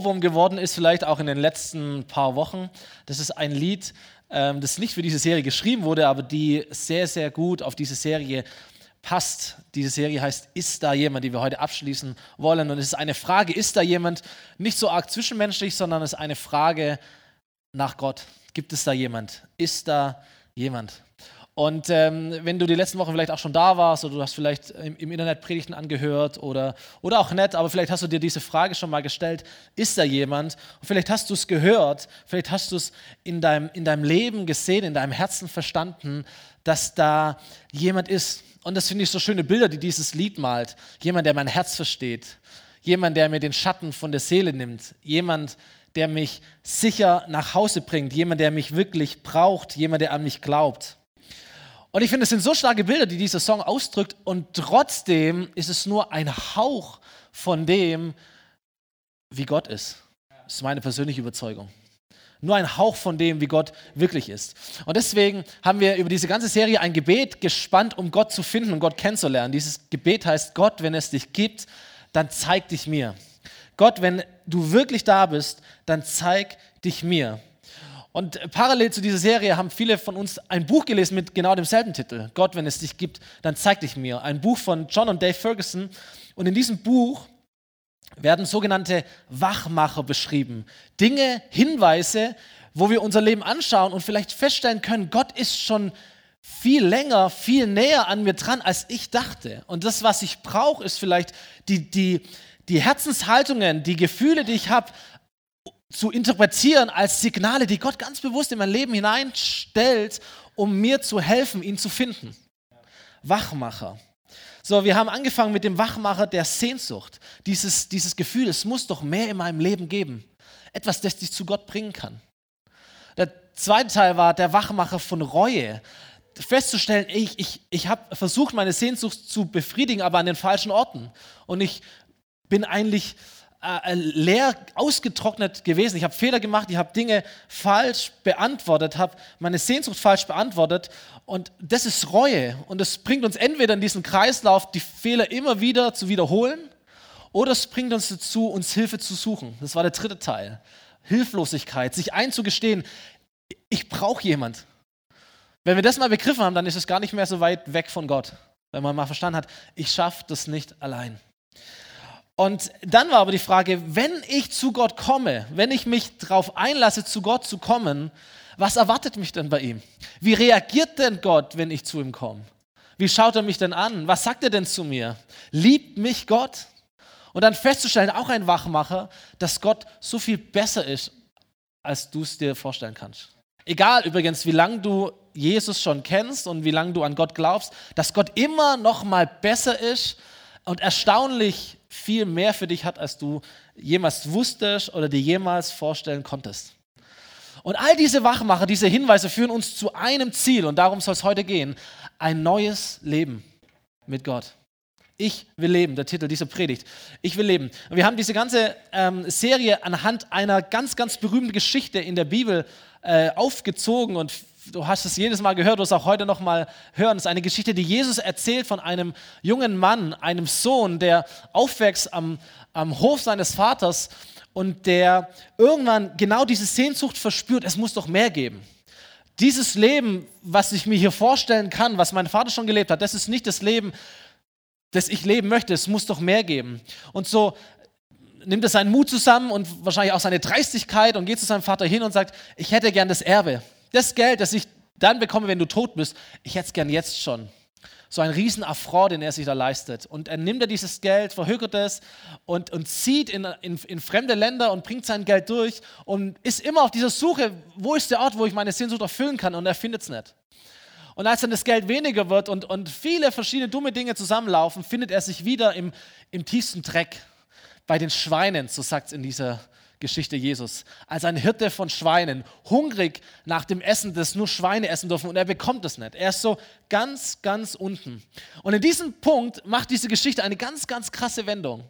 Ohrwurm geworden ist, vielleicht auch in den letzten paar Wochen. Das ist ein Lied, ähm, das nicht für diese Serie geschrieben wurde, aber die sehr, sehr gut auf diese Serie passt. Diese Serie heißt Ist da jemand, die wir heute abschließen wollen? Und es ist eine Frage, ist da jemand, nicht so arg zwischenmenschlich, sondern es ist eine Frage nach Gott. Gibt es da jemand? Ist da jemand? Und ähm, wenn du die letzten Wochen vielleicht auch schon da warst oder du hast vielleicht im, im, Internet Predigten angehört oder, oder auch nicht, aber vielleicht hast du dir diese Frage schon mal gestellt, ist da jemand? Und vielleicht hast du es gehört, vielleicht hast du es in deinem, in deinem Leben gesehen, in deinem Herzen verstanden, dass da jemand ist. Und das finde ich so schöne Bilder, die dieses Lied malt. Jemand, der mein Herz versteht. Jemand, der mir den Schatten von der Seele nimmt. Jemand, der mich sicher nach Hause bringt. Jemand, der mich wirklich braucht. Jemand, der an mich glaubt. Und ich finde, es sind so starke Bilder, die dieser Song ausdrückt. Und trotzdem ist es nur ein Hauch von dem, wie Gott ist. Das ist meine persönliche Überzeugung. Nur ein Hauch von dem, wie Gott wirklich ist. Und deswegen haben wir über diese ganze Serie ein Gebet gespannt, um Gott zu finden und Gott kennenzulernen. Dieses Gebet heißt, Gott, wenn es dich gibt, dann zeig dich mir. Gott, wenn du wirklich da bist, dann zeig dich mir. Und parallel zu dieser Serie haben viele von uns ein Buch gelesen mit genau demselben Titel. Gott, wenn es dich gibt, dann zeig dich mir. Ein Buch von John und Dave Ferguson. Und in diesem Buch werden sogenannte Wachmacher beschrieben. Dinge, Hinweise, wo wir unser Leben anschauen und vielleicht feststellen können, Gott ist schon viel länger, viel näher an mir dran, als ich dachte. Und das, was ich brauche, ist vielleicht die, die, die Herzenshaltungen, die Gefühle, die ich habe, zu interpretieren als Signale, die Gott ganz bewusst in mein Leben hineinstellt, um mir zu helfen, ihn zu finden. Wachmacher. So, wir haben angefangen mit dem Wachmacher der Sehnsucht. Dieses, dieses Gefühl, es muss doch mehr in meinem Leben geben. Etwas, das dich zu Gott bringen kann. Der zweite Teil war der Wachmacher von Reue. Festzustellen, ich, ich, ich habe versucht, meine Sehnsucht zu befriedigen, aber an den falschen Orten. Und ich bin eigentlich äh, leer ausgetrocknet gewesen. Ich habe Fehler gemacht, ich habe Dinge falsch beantwortet, habe meine Sehnsucht falsch beantwortet. Und das ist Reue. Und es bringt uns entweder in diesen Kreislauf, die Fehler immer wieder zu wiederholen, oder es bringt uns dazu, uns Hilfe zu suchen. Das war der dritte Teil. Hilflosigkeit, sich einzugestehen, ich brauche jemand. Wenn wir das mal begriffen haben, dann ist es gar nicht mehr so weit weg von Gott. Wenn man mal verstanden hat, ich schaffe das nicht allein. Und dann war aber die Frage, wenn ich zu Gott komme, wenn ich mich darauf einlasse, zu Gott zu kommen, was erwartet mich denn bei ihm? Wie reagiert denn Gott, wenn ich zu ihm komme? Wie schaut er mich denn an? Was sagt er denn zu mir? Liebt mich Gott? Und dann festzustellen, auch ein Wachmacher, dass Gott so viel besser ist, als du es dir vorstellen kannst. Egal übrigens, wie lange du Jesus schon kennst und wie lange du an Gott glaubst, dass Gott immer noch mal besser ist und erstaunlich viel mehr für dich hat, als du jemals wusstest oder dir jemals vorstellen konntest. Und all diese Wachmacher, diese Hinweise führen uns zu einem Ziel und darum soll es heute gehen, ein neues Leben mit Gott. Ich will leben, der Titel dieser Predigt. Ich will leben. Und wir haben diese ganze ähm, Serie anhand einer ganz, ganz berühmten Geschichte in der Bibel äh, aufgezogen und du hast es jedes Mal gehört, du wirst auch heute noch mal hören. Es ist eine Geschichte, die Jesus erzählt von einem jungen Mann, einem Sohn, der aufwächst am, am Hof seines Vaters und der irgendwann genau diese Sehnsucht verspürt, es muss doch mehr geben. Dieses Leben, was ich mir hier vorstellen kann, was mein Vater schon gelebt hat, das ist nicht das Leben, das ich leben möchte. Es muss doch mehr geben. Und so nimmt er seinen Mut zusammen und wahrscheinlich auch seine Dreistigkeit und geht zu seinem Vater hin und sagt, ich hätte gern das Erbe. Das Geld, das ich dann bekomme, wenn du tot bist, ich hätte es gern jetzt schon. So ein riesen Affront, den er sich da leistet. Und er nimmt er dieses Geld, verhökert es und, und zieht in, in, in fremde Länder und bringt sein Geld durch und ist immer auf dieser Suche, wo ist der Ort, wo ich meine Sehnsucht erfüllen kann und er findet es nicht. Und als dann das Geld weniger wird und, und viele verschiedene dumme Dinge zusammenlaufen, findet er sich wieder im, im tiefsten Dreck bei den Schweinen, so sagt es in dieser Geschichte Jesus, als ein Hirte von Schweinen, hungrig nach dem Essen, das nur Schweine essen dürfen und er bekommt es nicht. Er ist so ganz, ganz unten. Und in diesem Punkt macht diese Geschichte eine ganz, ganz krasse Wendung.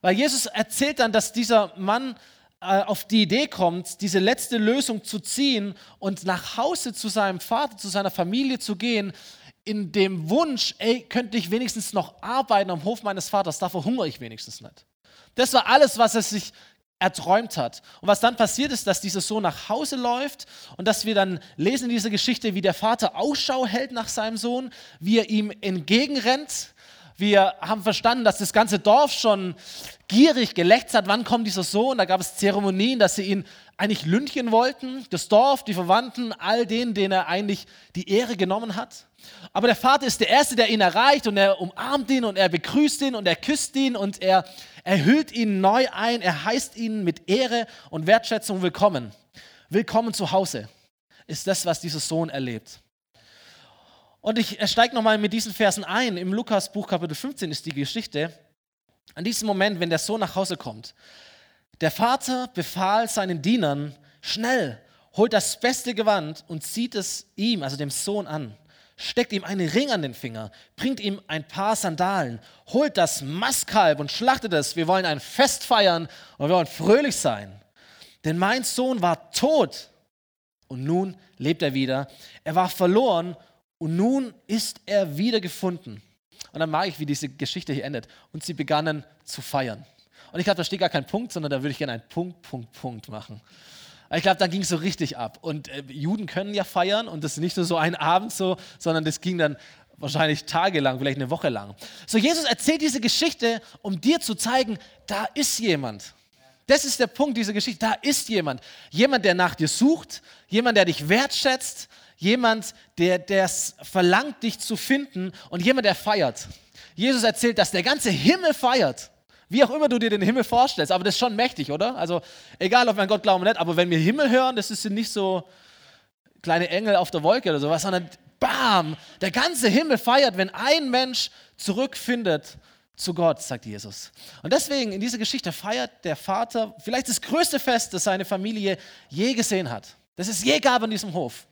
Weil Jesus erzählt dann, dass dieser Mann äh, auf die Idee kommt, diese letzte Lösung zu ziehen und nach Hause zu seinem Vater, zu seiner Familie zu gehen, in dem Wunsch, ey, könnte ich wenigstens noch arbeiten am Hof meines Vaters, da verhungere ich wenigstens nicht. Das war alles, was er sich erträumt hat. Und was dann passiert ist, dass dieser Sohn nach Hause läuft und dass wir dann lesen in dieser Geschichte, wie der Vater Ausschau hält nach seinem Sohn, wie er ihm entgegenrennt. Wir haben verstanden, dass das ganze Dorf schon gierig gelächzt hat, wann kommt dieser Sohn. Da gab es Zeremonien, dass sie ihn eigentlich lünchen wollten. Das Dorf, die Verwandten, all denen, denen er eigentlich die Ehre genommen hat. Aber der Vater ist der Erste, der ihn erreicht und er umarmt ihn und er begrüßt ihn und er küsst ihn und er er hüllt ihn neu ein, er heißt ihn mit Ehre und Wertschätzung willkommen. Willkommen zu Hause ist das, was dieser Sohn erlebt. Und ich steige nochmal mit diesen Versen ein. Im Lukas Buch Kapitel 15 ist die Geschichte. An diesem Moment, wenn der Sohn nach Hause kommt. Der Vater befahl seinen Dienern, schnell, holt das beste Gewand und zieht es ihm, also dem Sohn, an steckt ihm einen Ring an den Finger, bringt ihm ein paar Sandalen, holt das Mastkalb und schlachtet es. Wir wollen ein Fest feiern und wir wollen fröhlich sein. Denn mein Sohn war tot und nun lebt er wieder. Er war verloren und nun ist er wieder gefunden. Und dann mag ich, wie diese Geschichte hier endet. Und sie begannen zu feiern. Und ich glaube, da steht gar kein Punkt, sondern da würde ich gerne einen Punkt, Punkt, Punkt machen. Ich glaube, da ging es so richtig ab. Und äh, Juden können ja feiern und das ist nicht nur so ein Abend so, sondern das ging dann wahrscheinlich tagelang, vielleicht eine Woche lang. So, Jesus erzählt diese Geschichte, um dir zu zeigen, da ist jemand. Das ist der Punkt dieser Geschichte. Da ist jemand. Jemand, der nach dir sucht, jemand, der dich wertschätzt, jemand, der es verlangt, dich zu finden und jemand, der feiert. Jesus erzählt, dass der ganze Himmel feiert. Wie auch immer du dir den Himmel vorstellst, aber das ist schon mächtig, oder? Also egal, ob wir an Gott glauben oder nicht, aber wenn wir Himmel hören, das ist nicht so kleine Engel auf der Wolke oder sowas, sondern bam, der ganze Himmel feiert, wenn ein Mensch zurückfindet zu Gott, sagt Jesus. Und deswegen in dieser Geschichte feiert der Vater vielleicht das größte Fest, das seine Familie je gesehen hat. Das es je gab an diesem Hof.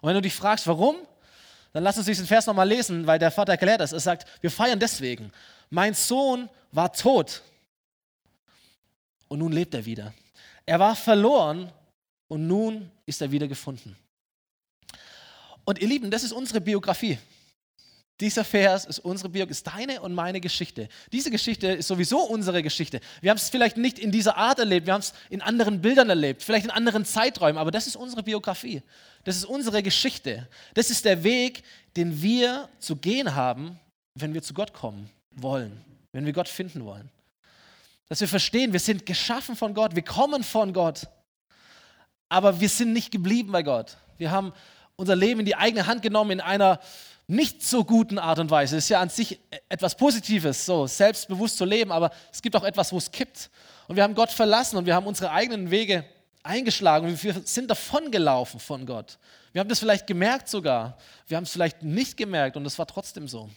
Und wenn du dich fragst, warum, dann lass uns diesen Vers nochmal lesen, weil der Vater erklärt das. Er sagt, wir feiern deswegen. Mein Sohn war tot und nun lebt er wieder. Er war verloren und nun ist er wieder gefunden. Und ihr Lieben, das ist unsere Biografie. Dieser Vers ist unsere Biografie, ist deine und meine Geschichte. Diese Geschichte ist sowieso unsere Geschichte. Wir haben es vielleicht nicht in dieser Art erlebt, wir haben es in anderen Bildern erlebt, vielleicht in anderen Zeiträumen, aber das ist unsere Biografie. Das ist unsere Geschichte. Das ist der Weg, den wir zu gehen haben, wenn wir zu Gott kommen wollen wenn wir Gott finden wollen. Dass wir verstehen, wir sind geschaffen von Gott, wir kommen von Gott, aber wir sind nicht geblieben bei Gott. Wir haben unser Leben in die eigene Hand genommen in einer nicht so guten Art und Weise. Es ist ja an sich etwas Positives, so selbstbewusst zu leben, aber es gibt auch etwas, wo es kippt. Und wir haben Gott verlassen und wir haben unsere eigenen Wege eingeschlagen und wir sind davongelaufen von Gott. Wir haben das vielleicht gemerkt sogar. Wir haben es vielleicht nicht gemerkt und es war trotzdem so.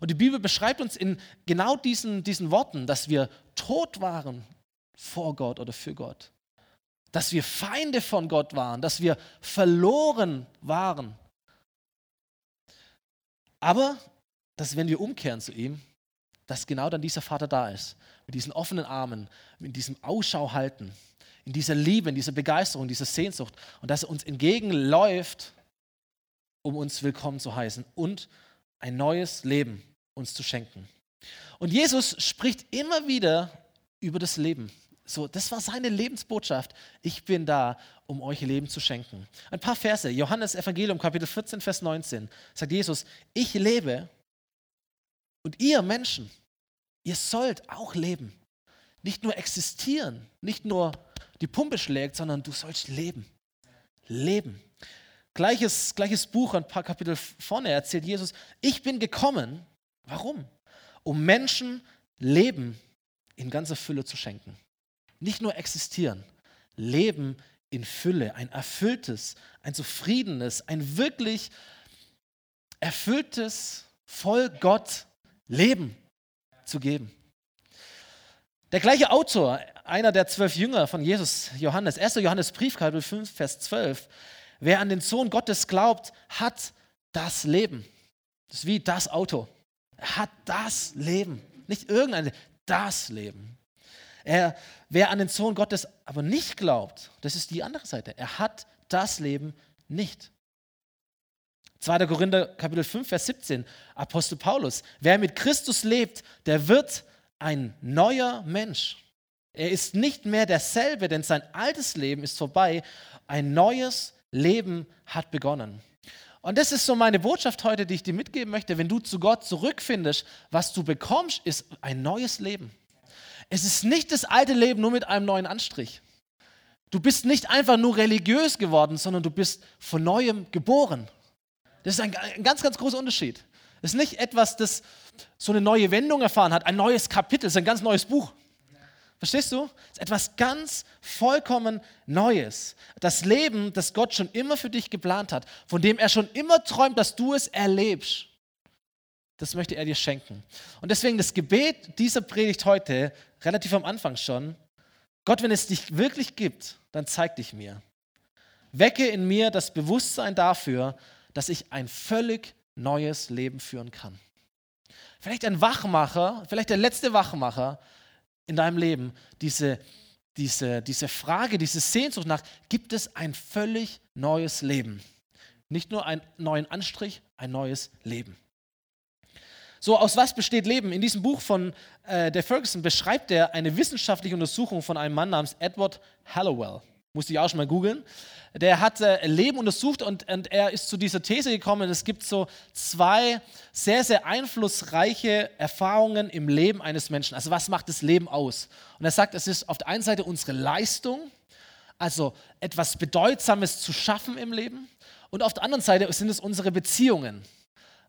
Und die Bibel beschreibt uns in genau diesen, diesen Worten, dass wir tot waren vor Gott oder für Gott. Dass wir Feinde von Gott waren, dass wir verloren waren. Aber, dass wenn wir umkehren zu ihm, dass genau dann dieser Vater da ist, mit diesen offenen Armen, mit diesem Ausschau halten, in dieser Liebe, in dieser Begeisterung, in dieser Sehnsucht und dass er uns entgegenläuft, um uns willkommen zu heißen und ein neues Leben uns zu schenken. Und Jesus spricht immer wieder über das Leben. So, das war seine Lebensbotschaft. Ich bin da, um euch Leben zu schenken. Ein paar Verse. Johannes Evangelium, Kapitel 14, Vers 19. Sagt Jesus: Ich lebe und ihr Menschen, ihr sollt auch leben. Nicht nur existieren, nicht nur die Pumpe schlägt, sondern du sollst leben. Leben. Gleiches, gleiches Buch, ein paar Kapitel vorne erzählt Jesus, ich bin gekommen, warum? Um Menschen Leben in ganzer Fülle zu schenken. Nicht nur existieren, Leben in Fülle, ein erfülltes, ein zufriedenes, ein wirklich erfülltes, voll Gott Leben zu geben. Der gleiche Autor, einer der zwölf Jünger von Jesus, Johannes, 1. Johannes Brief, Kapitel 5, Vers 12, Wer an den Sohn Gottes glaubt, hat das Leben. Das ist wie das Auto. Er hat das Leben. Nicht irgendein, das Leben. Er, wer an den Sohn Gottes aber nicht glaubt, das ist die andere Seite. Er hat das Leben nicht. 2. Korinther Kapitel 5, Vers 17, Apostel Paulus. Wer mit Christus lebt, der wird ein neuer Mensch. Er ist nicht mehr derselbe, denn sein altes Leben ist vorbei. Ein neues Leben hat begonnen. Und das ist so meine Botschaft heute, die ich dir mitgeben möchte. Wenn du zu Gott zurückfindest, was du bekommst, ist ein neues Leben. Es ist nicht das alte Leben nur mit einem neuen Anstrich. Du bist nicht einfach nur religiös geworden, sondern du bist von neuem geboren. Das ist ein, ein ganz, ganz großer Unterschied. Das ist nicht etwas, das so eine neue Wendung erfahren hat, ein neues Kapitel, das ist ein ganz neues Buch. Verstehst du? Das ist etwas ganz vollkommen Neues. Das Leben, das Gott schon immer für dich geplant hat, von dem er schon immer träumt, dass du es erlebst. Das möchte er dir schenken. Und deswegen das Gebet dieser Predigt heute, relativ am Anfang schon, Gott, wenn es dich wirklich gibt, dann zeig dich mir. Wecke in mir das Bewusstsein dafür, dass ich ein völlig neues Leben führen kann. Vielleicht ein Wachmacher, vielleicht der letzte Wachmacher in deinem Leben, diese, diese, diese Frage, diese Sehnsucht nach, gibt es ein völlig neues Leben? Nicht nur einen neuen Anstrich, ein neues Leben. So, aus was besteht Leben? In diesem Buch von äh, der Ferguson beschreibt er eine wissenschaftliche Untersuchung von einem Mann namens Edward Hallowell. Musste ich auch schon mal googeln. Der hat äh, Leben untersucht und, und er ist zu dieser These gekommen, es gibt so zwei sehr, sehr einflussreiche Erfahrungen im Leben eines Menschen. Also was macht das Leben aus? Und er sagt, es ist auf der einen Seite unsere Leistung, also etwas Bedeutsames zu schaffen im Leben. Und auf der anderen Seite sind es unsere Beziehungen.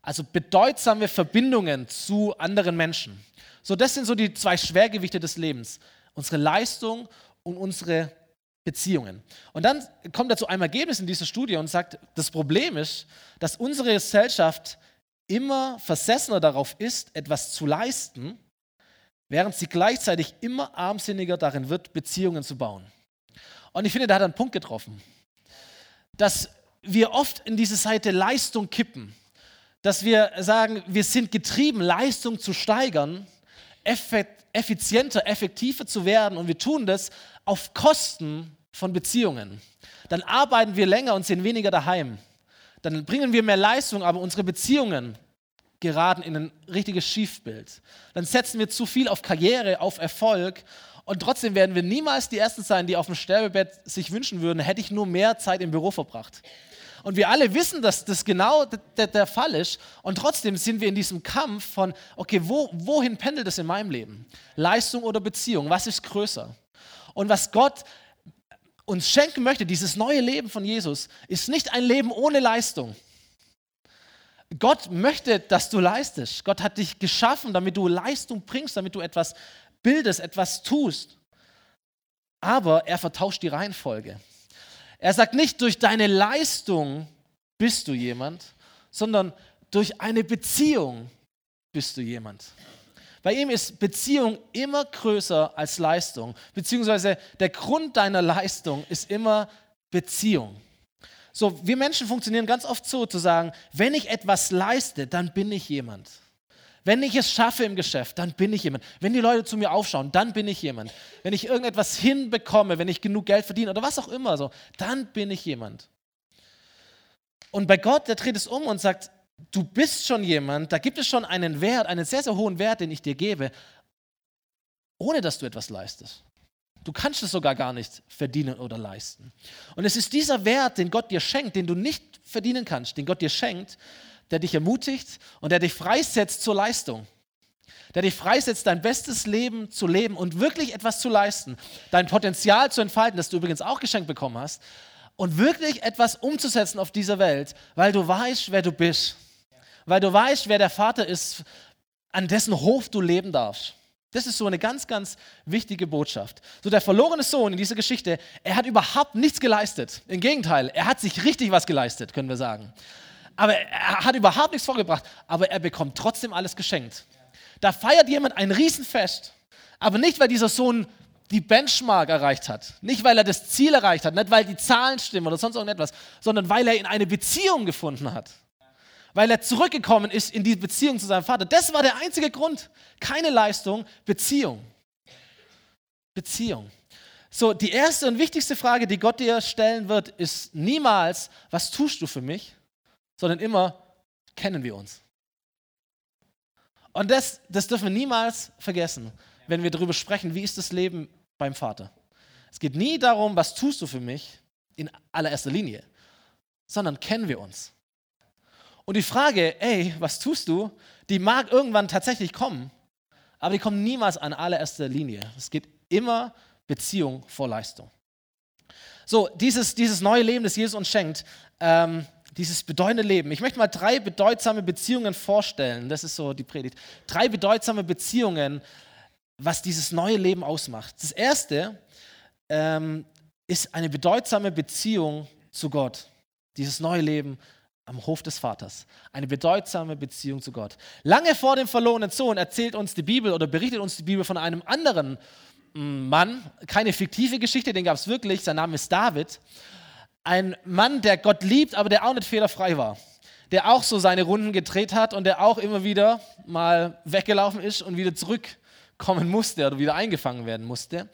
Also bedeutsame Verbindungen zu anderen Menschen. So, das sind so die zwei Schwergewichte des Lebens. Unsere Leistung und unsere Beziehungen. Und dann kommt er zu einem Ergebnis in dieser Studie und sagt, das Problem ist, dass unsere Gesellschaft immer versessener darauf ist, etwas zu leisten, während sie gleichzeitig immer armsinniger darin wird, Beziehungen zu bauen. Und ich finde, da hat er einen Punkt getroffen, dass wir oft in diese Seite Leistung kippen dass wir sagen, wir sind getrieben, Leistung zu steigern, effizienter, effektiver zu werden und wir tun das auf Kosten von Beziehungen. Dann arbeiten wir länger und sind weniger daheim. Dann bringen wir mehr Leistung, aber unsere Beziehungen geraten in ein richtiges Schiefbild. Dann setzen wir zu viel auf Karriere, auf Erfolg und trotzdem werden wir niemals die Ersten sein, die auf dem Sterbebett sich wünschen würden, hätte ich nur mehr Zeit im Büro verbracht. Und wir alle wissen, dass das genau der, Fall ist. Und trotzdem sind wir in diesem Kampf von, okay, wo, wohin pendelt es in meinem Leben? Leistung oder Beziehung? Was ist größer? Und was Gott uns schenken möchte, dieses neue Leben von Jesus, ist nicht ein Leben ohne Leistung. Gott möchte, dass du leistest. Gott hat dich geschaffen, damit du Leistung bringst, damit du etwas bildest, etwas tust. Aber er vertauscht die Reihenfolge. Er sagt nicht, durch deine Leistung bist du jemand, sondern durch eine Beziehung bist du jemand. Bei ihm ist Beziehung immer größer als Leistung, beziehungsweise der Grund deiner Leistung ist immer Beziehung. So, wir Menschen funktionieren ganz oft so, zu sagen, wenn ich etwas leiste, dann bin ich jemand. Wenn ich es schaffe im Geschäft, dann bin ich jemand. Wenn die Leute zu mir aufschauen, dann bin ich jemand. Wenn ich irgendetwas hinbekomme, wenn ich genug Geld verdiene oder was auch immer so, dann bin ich jemand. Und bei Gott, der dreht es um und sagt, du bist schon jemand, da gibt es schon einen Wert, einen sehr, sehr hohen Wert, den ich dir gebe, ohne dass du etwas leistest. Du kannst es sogar gar nicht verdienen oder leisten. Und es ist dieser Wert, den Gott dir schenkt, den du nicht verdienen kannst, den Gott dir schenkt, der dich ermutigt und der dich freisetzt zur Leistung. Der dich freisetzt, dein bestes Leben zu leben und wirklich etwas zu leisten, dein Potenzial zu entfalten, das du übrigens auch geschenkt bekommen hast, und wirklich etwas umzusetzen auf dieser Welt, weil du weißt, wer du bist. Weil du weißt, wer der Vater ist, an dessen Hof du leben darfst. Das ist so eine ganz, ganz wichtige Botschaft. So der verlorene Sohn in dieser Geschichte, er hat überhaupt nichts geleistet. Im Gegenteil, er hat sich richtig was geleistet, können wir sagen aber er hat überhaupt nichts vorgebracht, aber er bekommt trotzdem alles geschenkt. Da feiert jemand ein Riesenfest, aber nicht, weil dieser Sohn die Benchmark erreicht hat, nicht weil er das Ziel erreicht hat, nicht weil die Zahlen stimmen oder sonst irgendetwas, sondern weil er in eine Beziehung gefunden hat. Weil er zurückgekommen ist in die Beziehung zu seinem Vater. Das war der einzige Grund. Keine Leistung, Beziehung. Beziehung. So, die erste und wichtigste Frage, die Gott dir stellen wird, ist niemals, was tust du für mich, sondern immer kennen wir uns. Und das, das dürfen wir niemals vergessen, wenn wir darüber sprechen, wie ist das Leben beim Vater. Es geht nie darum, was tust du für mich in allererster Linie, sondern kennen wir uns. Und die Frage, ey, was tust du, die mag irgendwann tatsächlich kommen, aber die kommt niemals an allererster Linie. Es geht immer Beziehung vor Leistung. So, dieses, dieses neue Leben, das Jesus uns schenkt, ähm, dieses bedeutende Leben. Ich möchte mal drei bedeutsame Beziehungen vorstellen. Das ist so die Predigt. Drei bedeutsame Beziehungen, was dieses neue Leben ausmacht. Das erste ähm, ist eine bedeutsame Beziehung zu Gott. Dieses neue Leben am Hof des Vaters. Eine bedeutsame Beziehung zu Gott. Lange vor dem verlorenen Sohn erzählt uns die Bibel oder berichtet uns die Bibel von einem anderen mm, Mann, keine fiktive Geschichte, den gab es wirklich, sein Name ist David. Ein Mann, der Gott liebt, aber der auch nicht fehlerfrei war. Der auch so seine Runden gedreht hat und der auch immer wieder mal weggelaufen ist und wieder zurückkommen musste oder wieder eingefangen werden musste.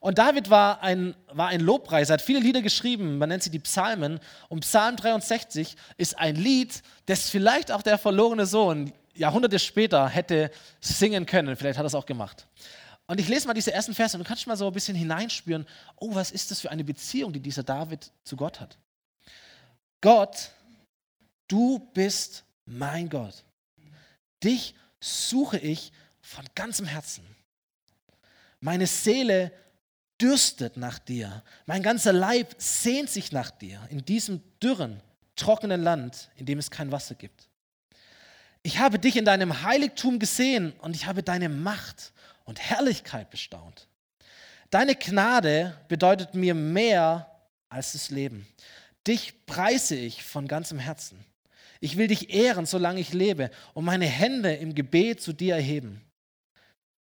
Und David war ein, war ein Lobpreiser, hat viele Lieder geschrieben, man nennt sie die Psalmen. Und Psalm 63 ist ein Lied, das vielleicht auch der verlorene Sohn Jahrhunderte später hätte singen können. Vielleicht hat er es auch gemacht. Und ich lese mal diese ersten Verse und du kannst mal so ein bisschen hineinspüren, oh, was ist das für eine Beziehung, die dieser David zu Gott hat. Gott, du bist mein Gott. Dich suche ich von ganzem Herzen. Meine Seele dürstet nach dir. Mein ganzer Leib sehnt sich nach dir in diesem dürren, trockenen Land, in dem es kein Wasser gibt. Ich habe dich in deinem Heiligtum gesehen und ich habe deine Macht und Herrlichkeit bestaunt. Deine Gnade bedeutet mir mehr als das Leben. Dich preise ich von ganzem Herzen. Ich will dich ehren, solange ich lebe, und meine Hände im Gebet zu dir erheben.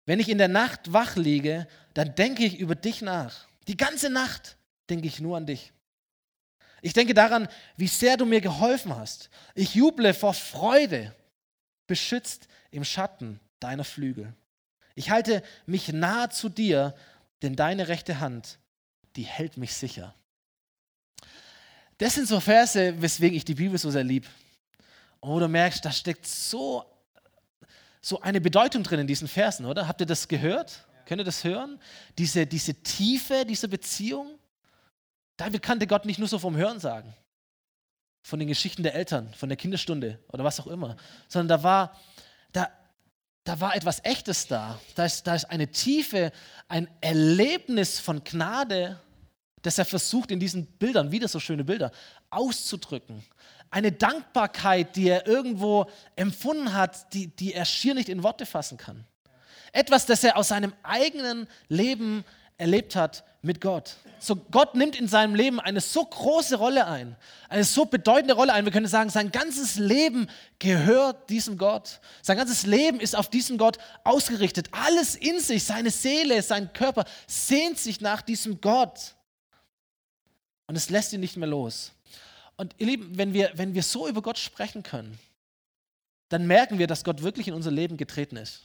Wenn ich in der Nacht wach liege, dann denke ich über dich nach. Die ganze Nacht denke ich nur an dich. Ich denke daran, wie sehr du mir geholfen hast. Ich juble vor Freude, beschützt im Schatten deiner Flügel. Ich halte mich nahe zu dir, denn deine rechte Hand, die hält mich sicher. Das sind so Verse, weswegen ich die Bibel so sehr liebe. Und wo du merkst, da steckt so so eine Bedeutung drin in diesen Versen, oder? Habt ihr das gehört? Könnt ihr das hören? Diese, diese Tiefe dieser Beziehung? David kannte Gott nicht nur so vom Hören sagen, von den Geschichten der Eltern, von der Kinderstunde oder was auch immer, sondern da war, da, da war etwas Echtes da. Da ist, da ist eine Tiefe, ein Erlebnis von Gnade, das er versucht in diesen Bildern, wieder so schöne Bilder, auszudrücken eine Dankbarkeit, die er irgendwo empfunden hat, die, die er schier nicht in Worte fassen kann. Etwas, das er aus seinem eigenen Leben erlebt hat mit Gott. So Gott nimmt in seinem Leben eine so große Rolle ein, eine so bedeutende Rolle ein. Wir können sagen, sein ganzes Leben gehört diesem Gott. Sein ganzes Leben ist auf diesen Gott ausgerichtet. Alles in sich, seine Seele, sein Körper sehnt sich nach diesem Gott. Und es lässt ihn nicht mehr los. Und ihr Lieben, wenn wir, wenn wir so über Gott sprechen können, dann merken wir, dass Gott wirklich in unser Leben getreten ist.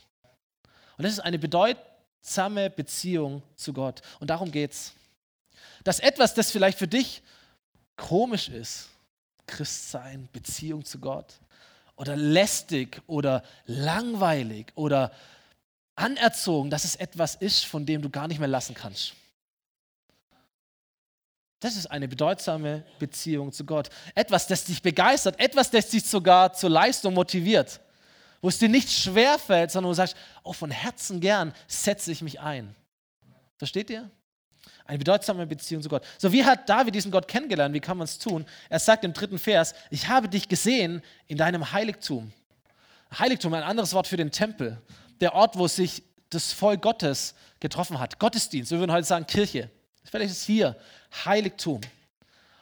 Und das ist eine bedeutsame Beziehung zu Gott. Und darum geht's. Dass etwas, das vielleicht für dich komisch ist, Christsein, Beziehung zu Gott, oder lästig oder langweilig oder anerzogen, dass es etwas ist, von dem du gar nicht mehr lassen kannst. Das ist eine bedeutsame Beziehung zu Gott. Etwas, das dich begeistert, etwas, das dich sogar zur Leistung motiviert. Wo es dir nicht schwer fällt, sondern wo du sagst, oh, von Herzen gern setze ich mich ein. Versteht ihr? Eine bedeutsame Beziehung zu Gott. So, wie hat David diesen Gott kennengelernt? Wie kann man es tun? Er sagt im dritten Vers, ich habe dich gesehen in deinem Heiligtum. Heiligtum, ein anderes Wort für den Tempel. Der Ort, wo sich das Volk Gottes getroffen hat. Gottesdienst, wir würden heute sagen Kirche. Vielleicht ist hier Heiligtum.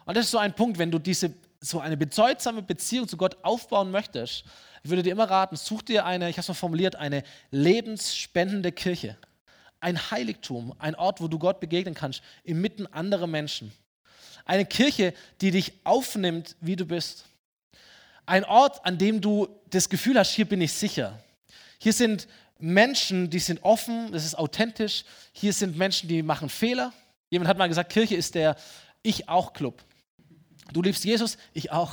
Und das ist so ein Punkt, wenn du diese, so eine bedeutsame Beziehung zu Gott aufbauen möchtest, ich würde dir immer raten, such dir eine, ich habe es mal formuliert, eine lebensspendende Kirche. Ein Heiligtum, ein Ort, wo du Gott begegnen kannst, inmitten anderer Menschen. Eine Kirche, die dich aufnimmt, wie du bist. Ein Ort, an dem du das Gefühl hast, hier bin ich sicher. Hier sind Menschen, die sind offen, das ist authentisch. Hier sind Menschen, die machen Fehler. Jemand hat mal gesagt, Kirche ist der Ich auch Club. Du liebst Jesus, ich auch.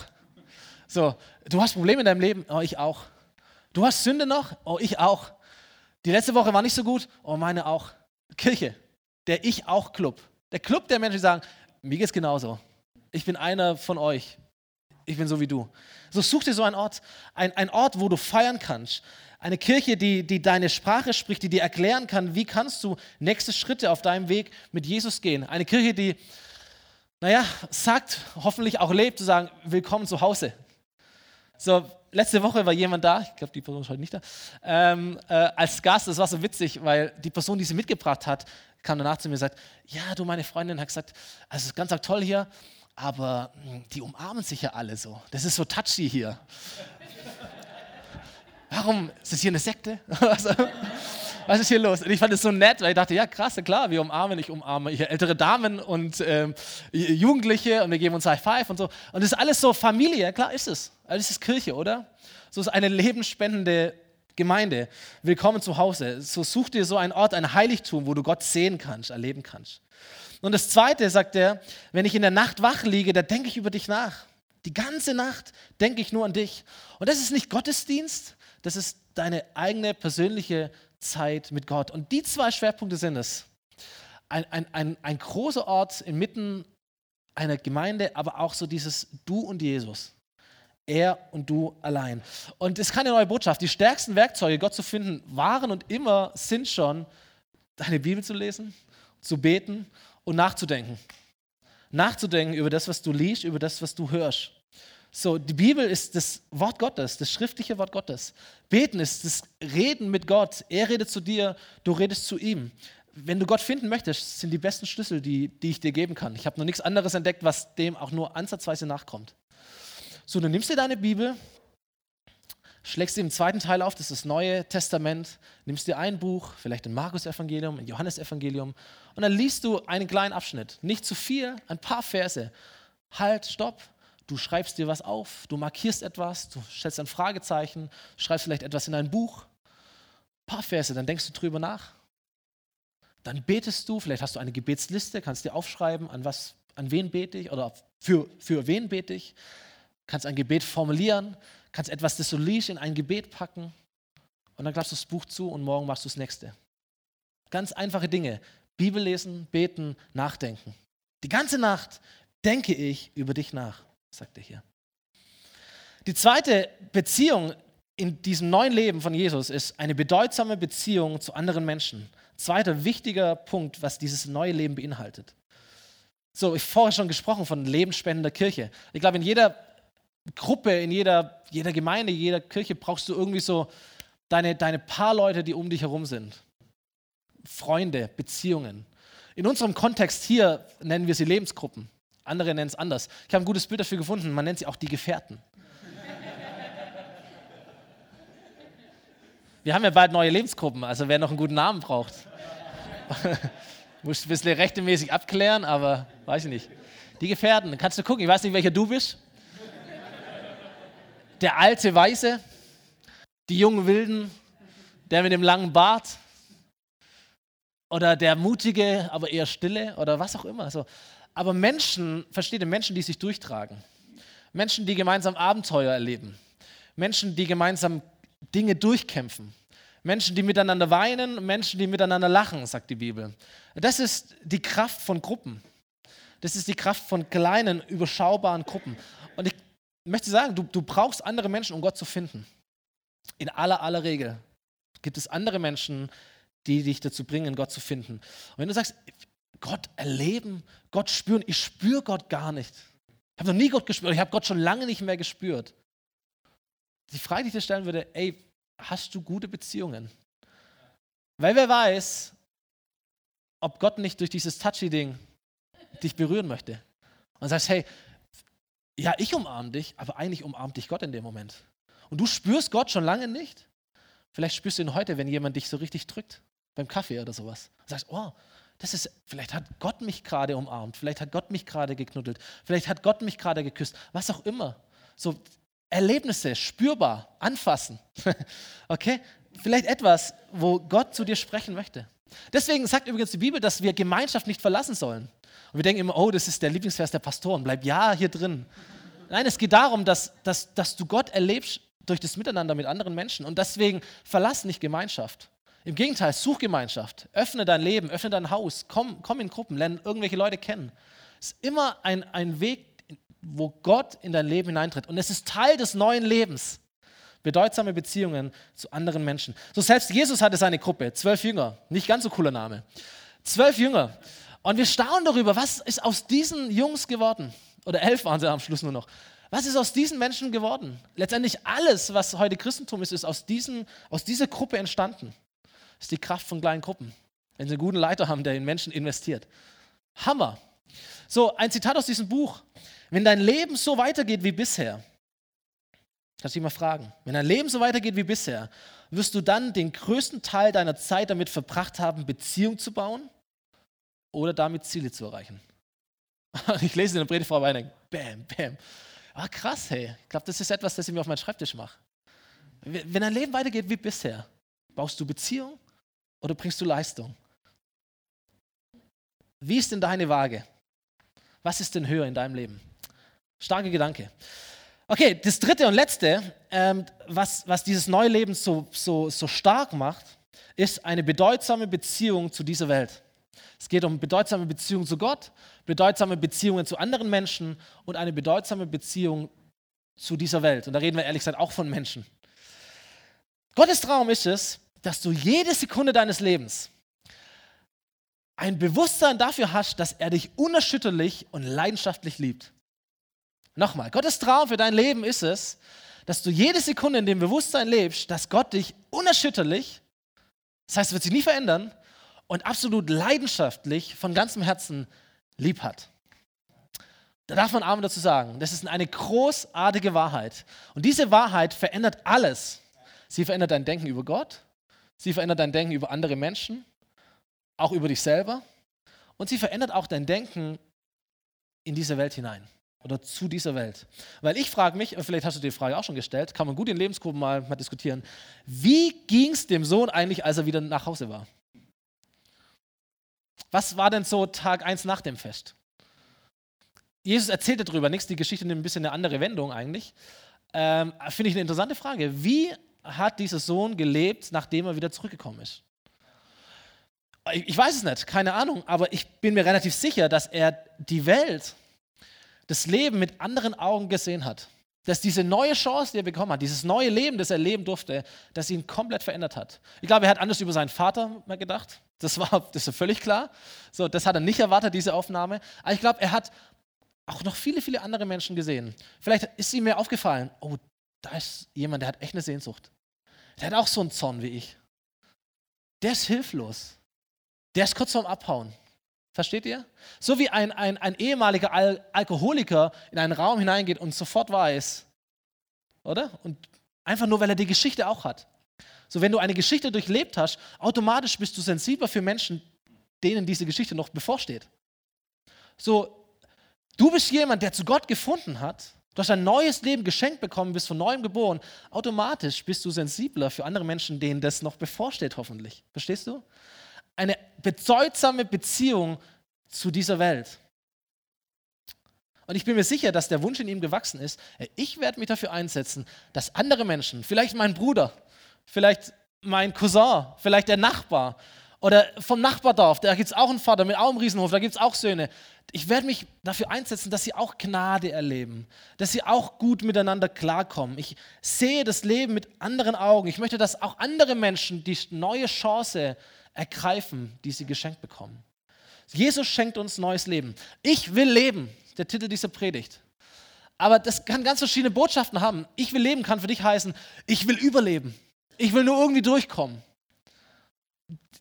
So, du hast Probleme in deinem Leben, oh, ich auch. Du hast Sünde noch, oh, ich auch. Die letzte Woche war nicht so gut, oh, meine auch. Kirche. der Ich auch Club. Der Club der Menschen, die sagen, mir geht's genauso. Ich bin einer von euch. Ich bin so wie du. So such dir so einen Ort, ein, ein Ort, wo du feiern kannst. Eine Kirche, die, die deine Sprache spricht, die dir erklären kann, wie kannst du nächste Schritte auf deinem Weg mit Jesus gehen. Eine Kirche, die, naja, sagt, hoffentlich auch lebt, zu sagen, willkommen zu Hause. So, letzte Woche war jemand da, ich glaube, die Person ist heute nicht da, ähm, äh, als Gast. Das war so witzig, weil die Person, die sie mitgebracht hat, kam danach zu mir und sagt: Ja, du, meine Freundin hat gesagt, also es ist ganz toll hier, aber hm, die umarmen sich ja alle so. Das ist so touchy hier. Warum? Ist das hier eine Sekte? Was ist hier los? Und ich fand es so nett, weil ich dachte, ja krass, klar, wir umarmen, ich umarme hier ältere Damen und ähm, Jugendliche und wir geben uns High Five und so. Und das ist alles so Familie, klar ist es. Alles ist Kirche, oder? So ist eine lebensspendende Gemeinde. Willkommen zu Hause. So such dir so einen Ort, ein Heiligtum, wo du Gott sehen kannst, erleben kannst. Und das Zweite, sagt er, wenn ich in der Nacht wach liege, da denke ich über dich nach. Die ganze Nacht denke ich nur an dich. Und das ist nicht Gottesdienst, das ist deine eigene persönliche Zeit mit Gott. Und die zwei Schwerpunkte sind es. Ein, ein, ein, ein großer Ort inmitten einer Gemeinde, aber auch so dieses Du und Jesus. Er und du allein. Und es ist keine neue Botschaft. Die stärksten Werkzeuge, Gott zu finden, waren und immer sind schon, deine Bibel zu lesen, zu beten und nachzudenken. Nachzudenken über das, was du liest, über das, was du hörst. So, die Bibel ist das Wort Gottes, das schriftliche Wort Gottes. Beten ist das Reden mit Gott. Er redet zu dir, du redest zu ihm. Wenn du Gott finden möchtest, sind die besten Schlüssel, die, die ich dir geben kann. Ich habe noch nichts anderes entdeckt, was dem auch nur ansatzweise nachkommt. So, du nimmst dir deine Bibel, schlägst sie im zweiten Teil auf, das ist das Neue Testament, nimmst dir ein Buch, vielleicht ein Markus-Evangelium, ein Johannes-Evangelium, und dann liest du einen kleinen Abschnitt. Nicht zu viel, ein paar Verse. Halt, stopp, Du schreibst dir was auf, du markierst etwas, du stellst ein Fragezeichen, schreibst vielleicht etwas in ein Buch. Ein paar Verse, dann denkst du drüber nach. Dann betest du, vielleicht hast du eine Gebetsliste, kannst dir aufschreiben, an was, an wen bete ich oder für, für wen bete ich. Kannst ein Gebet formulieren, kannst etwas, das liest, in ein Gebet packen und dann klappst du das Buch zu und morgen machst du das nächste. Ganz einfache Dinge. Bibel lesen, beten, nachdenken. Die ganze Nacht denke ich über dich nach sagt er hier. Die zweite Beziehung in diesem neuen Leben von Jesus ist eine bedeutsame Beziehung zu anderen Menschen. Zweiter wichtiger Punkt, was dieses neue Leben beinhaltet. So, ich vorher schon gesprochen von lebensspendender Kirche. Ich glaube, in jeder Gruppe, in jeder, jeder Gemeinde, jeder Kirche brauchst du irgendwie so deine, deine paar Leute, die um dich herum sind. Freunde, Beziehungen. In unserem Kontext hier nennen wir sie Lebensgruppen. Andere nennen es anders. Ich habe ein gutes Bild dafür gefunden. Man nennt sie auch die Gefährten. Wir haben ja bald neue Lebensgruppen, also wer noch einen guten Namen braucht. Muss ein bisschen rechtemäßig abklären, aber weiß ich nicht. Die Gefährten, kannst du gucken, ich weiß nicht, welcher du bist. Der alte Weiße, die jungen Wilden, der mit dem langen Bart oder der mutige, aber eher stille oder was auch immer. So, aber Menschen, versteht ihr, Menschen, die sich durchtragen. Menschen, die gemeinsam Abenteuer erleben. Menschen, die gemeinsam Dinge durchkämpfen. Menschen, die miteinander weinen, Menschen, die miteinander lachen, sagt die Bibel. Das ist die Kraft von Gruppen. Das ist die Kraft von kleinen, überschaubaren Gruppen. Und ich möchte sagen, du, du brauchst andere Menschen, um Gott zu finden. In aller, aller Regel gibt es andere Menschen, die dich dazu bringen, Gott zu finden. Und wenn du sagst, Gott erleben, Gott spüren. Ich spüre Gott gar nicht. Ich habe noch nie Gott gespürt. Ich habe Gott schon lange nicht mehr gespürt. Die Frage, die ich dir stellen würde, ey, hast du gute Beziehungen? Weil wer weiß, ob Gott nicht durch dieses Touchy-Ding dich berühren möchte. Und sagst, hey, ja, ich umarme dich, aber eigentlich umarmt dich Gott in dem Moment. Und du spürst Gott schon lange nicht. Vielleicht spürst du ihn heute, wenn jemand dich so richtig drückt, beim Kaffee oder sowas. Und sagst, oh, das ist, vielleicht hat Gott mich gerade umarmt, vielleicht hat Gott mich gerade geknuddelt, vielleicht hat Gott mich gerade geküsst, was auch immer. So Erlebnisse, spürbar, anfassen. okay? Vielleicht etwas, wo Gott zu dir sprechen möchte. Deswegen sagt übrigens die Bibel, dass wir Gemeinschaft nicht verlassen sollen. Und wir denken immer, oh, das ist der Lieblingsvers der Pastoren, bleib ja hier drin. Nein, es geht darum, dass, dass, dass du Gott erlebst durch das Miteinander mit anderen Menschen. Und deswegen verlass nicht Gemeinschaft. Im Gegenteil, such Gemeinschaft, öffne dein Leben, öffne dein Haus, komm, komm in Gruppen, lerne irgendwelche Leute kennen. Es ist immer ein, ein Weg, wo Gott in dein Leben hineintritt. Und es ist Teil des neuen Lebens. Bedeutsame Beziehungen zu anderen Menschen. So selbst Jesus hatte seine Gruppe, zwölf Jünger. Nicht ganz so cooler Name. Zwölf Jünger. Und wir staunen darüber, was ist aus diesen Jungs geworden? Oder elf waren sie am Schluss nur noch. Was ist aus diesen Menschen geworden? Letztendlich alles, was heute Christentum ist, ist aus, diesen, aus dieser Gruppe entstanden. Ist die Kraft von kleinen Gruppen. Wenn sie einen guten Leiter haben, der in Menschen investiert. Hammer. So, ein Zitat aus diesem Buch. Wenn dein Leben so weitergeht wie bisher, kannst du dich mal fragen, wenn dein Leben so weitergeht wie bisher, wirst du dann den größten Teil deiner Zeit damit verbracht haben, Beziehung zu bauen oder damit Ziele zu erreichen. Ich lese in der Predigt vorbei und denke, bam, bam. Ah, krass, hey. Ich glaube, das ist etwas, das ich mir auf meinen Schreibtisch mache. Wenn dein Leben weitergeht wie bisher, baust du Beziehung oder bringst du Leistung? Wie ist denn deine Waage? Was ist denn höher in deinem Leben? Starke Gedanke. Okay, das dritte und letzte, ähm, was, was dieses neue Leben so, so, so stark macht, ist eine bedeutsame Beziehung zu dieser Welt. Es geht um bedeutsame Beziehungen zu Gott, bedeutsame Beziehungen zu anderen Menschen und eine bedeutsame Beziehung zu dieser Welt. Und da reden wir ehrlich gesagt auch von Menschen. Gottes Traum ist es, dass du jede Sekunde deines Lebens ein Bewusstsein dafür hast, dass er dich unerschütterlich und leidenschaftlich liebt. Nochmal, Gottes Traum für dein Leben ist es, dass du jede Sekunde in dem Bewusstsein lebst, dass Gott dich unerschütterlich, das heißt, es wird sich nie verändern, und absolut leidenschaftlich von ganzem Herzen lieb hat. Da darf man Amen dazu sagen. Das ist eine großartige Wahrheit. Und diese Wahrheit verändert alles. Sie verändert dein Denken über Gott, sie verändert dein Denken über andere Menschen, auch über dich selber. Und sie verändert auch dein Denken in diese Welt hinein oder zu dieser Welt. Weil ich frage mich, vielleicht hast du die Frage auch schon gestellt, kann man gut in Lebensgruppen mal, mal diskutieren, wie ging es dem Sohn eigentlich, als er wieder nach Hause war? Was war denn so Tag 1 nach dem Fest? Jesus erzählt darüber nichts, die Geschichte nimmt ein bisschen eine andere Wendung eigentlich. Ähm, Finde ich eine interessante Frage. Wie hat dieser Sohn gelebt, nachdem er wieder zurückgekommen ist? Ich, ich weiß es nicht, keine Ahnung, aber ich bin mir relativ sicher, dass er die Welt, das Leben mit anderen Augen gesehen hat dass diese neue Chance, die er bekommen hat, dieses neue Leben, das er leben durfte, dass ihn komplett verändert hat. Ich glaube, er hat anders über seinen Vater mal gedacht. Das war das ist völlig klar. So, das hat er nicht erwartet, diese Aufnahme. Aber ich glaube, er hat auch noch viele, viele andere Menschen gesehen. Vielleicht ist ihm mir aufgefallen, oh, da ist jemand, der hat echt eine Sehnsucht. Der hat auch so einen Zorn wie ich. Der ist hilflos. Der ist kurz vorm Abhauen. Versteht ihr? So wie ein, ein, ein ehemaliger Al Alkoholiker in einen Raum hineingeht und sofort weiß, oder? Und einfach nur, weil er die Geschichte auch hat. So, wenn du eine Geschichte durchlebt hast, automatisch bist du sensibler für Menschen, denen diese Geschichte noch bevorsteht. So, du bist jemand, der zu Gott gefunden hat, du hast ein neues Leben geschenkt bekommen, bist von neuem geboren, automatisch bist du sensibler für andere Menschen, denen das noch bevorsteht, hoffentlich. Verstehst du? eine bedeutsame Beziehung zu dieser Welt. Und ich bin mir sicher, dass der Wunsch in ihm gewachsen ist. Ich werde mich dafür einsetzen, dass andere Menschen, vielleicht mein Bruder, vielleicht mein Cousin, vielleicht der Nachbar oder vom Nachbardorf, da gibt es auch einen Vater mit auch einem Riesenhof, da gibt es auch Söhne. Ich werde mich dafür einsetzen, dass sie auch Gnade erleben, dass sie auch gut miteinander klarkommen. Ich sehe das Leben mit anderen Augen. Ich möchte, dass auch andere Menschen die neue Chance ergreifen, die sie geschenkt bekommen. Jesus schenkt uns neues Leben. Ich will leben, der Titel dieser Predigt. Aber das kann ganz verschiedene Botschaften haben. Ich will leben kann für dich heißen, ich will überleben. Ich will nur irgendwie durchkommen.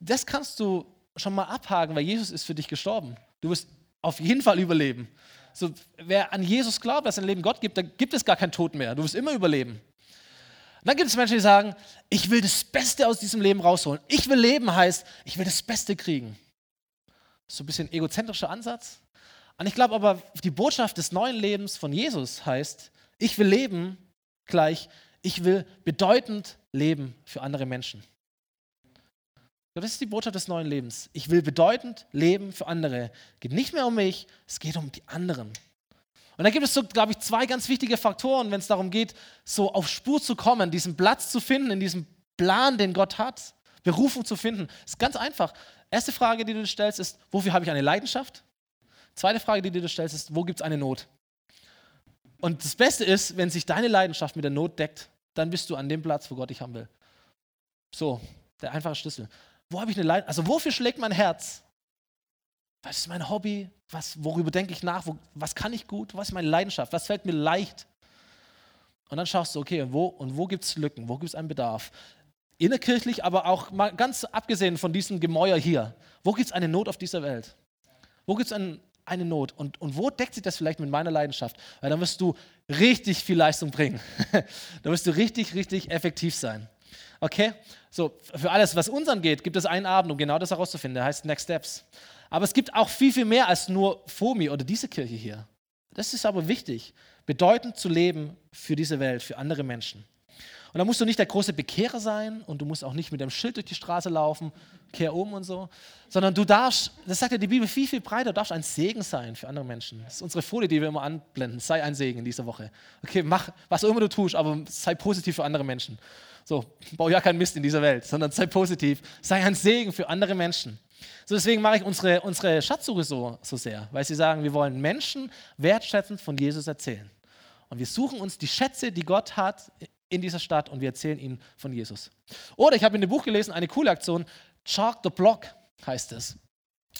Das kannst du schon mal abhaken, weil Jesus ist für dich gestorben. Du wirst auf jeden Fall überleben. So, wer an Jesus glaubt, dass ein Leben Gott gibt, da gibt es gar keinen Tod mehr. Du wirst immer überleben. Und dann gibt es Menschen, die sagen, ich will das Beste aus diesem Leben rausholen. Ich will leben heißt, ich will das Beste kriegen. So ein bisschen egozentrischer Ansatz. Und ich glaube aber, die Botschaft des neuen Lebens von Jesus heißt, ich will leben gleich, ich will bedeutend leben für andere Menschen. Das ist die Botschaft des neuen Lebens. Ich will bedeutend leben für andere. Es geht nicht mehr um mich, es geht um die anderen. Und da gibt es so, glaube ich, zwei ganz wichtige Faktoren, wenn es darum geht, so auf Spur zu kommen, diesen Platz zu finden in diesem Plan, den Gott hat. Berufung zu finden. Das ist ganz einfach. Erste Frage, die du dir stellst, ist, wofür habe ich eine Leidenschaft? Zweite Frage, die du dir stellst, ist, wo gibt es eine Not? Und das Beste ist, wenn sich deine Leidenschaft mit der Not deckt, dann bist du an dem Platz, wo Gott dich haben will. So, der einfache Schlüssel. Wo habe ich eine Leidenschaft? Also wofür schlägt mein Herz? Was ist mein Hobby? Was, worüber denke ich nach? Wo, was kann ich gut? Was ist meine Leidenschaft? Was fällt mir leicht? Und dann schaust du, okay, wo, und wo gibt es Lücken? Wo gibt es einen Bedarf? Innerkirchlich, aber auch mal ganz abgesehen von diesem Gemäuer hier. Wo gibt es eine Not auf dieser Welt? Wo gibt es ein, eine Not? Und, und wo deckt sich das vielleicht mit meiner Leidenschaft? Weil dann wirst du richtig viel Leistung bringen. da wirst du richtig, richtig effektiv sein. Okay? So, für alles, was uns angeht, gibt es einen Abend, um genau das herauszufinden. Der heißt Next Steps. Aber es gibt auch viel, viel mehr als nur FOMI oder diese Kirche hier. Das ist aber wichtig, bedeutend zu leben für diese Welt, für andere Menschen. Und da musst du nicht der große Bekehrer sein und du musst auch nicht mit dem Schild durch die Straße laufen, kehr um und so, sondern du darfst, das sagt ja die Bibel viel, viel breiter, du darfst ein Segen sein für andere Menschen. Das ist unsere Folie, die wir immer anblenden. Sei ein Segen in dieser Woche. Okay, mach, was auch immer du tust, aber sei positiv für andere Menschen. So, bau ja keinen Mist in dieser Welt, sondern sei positiv. Sei ein Segen für andere Menschen. So deswegen mache ich unsere, unsere Schatzsuche so, so sehr, weil sie sagen, wir wollen Menschen wertschätzend von Jesus erzählen. Und wir suchen uns die Schätze, die Gott hat in dieser Stadt und wir erzählen ihnen von Jesus. Oder ich habe in dem Buch gelesen, eine coole Aktion, Chalk the Block heißt es.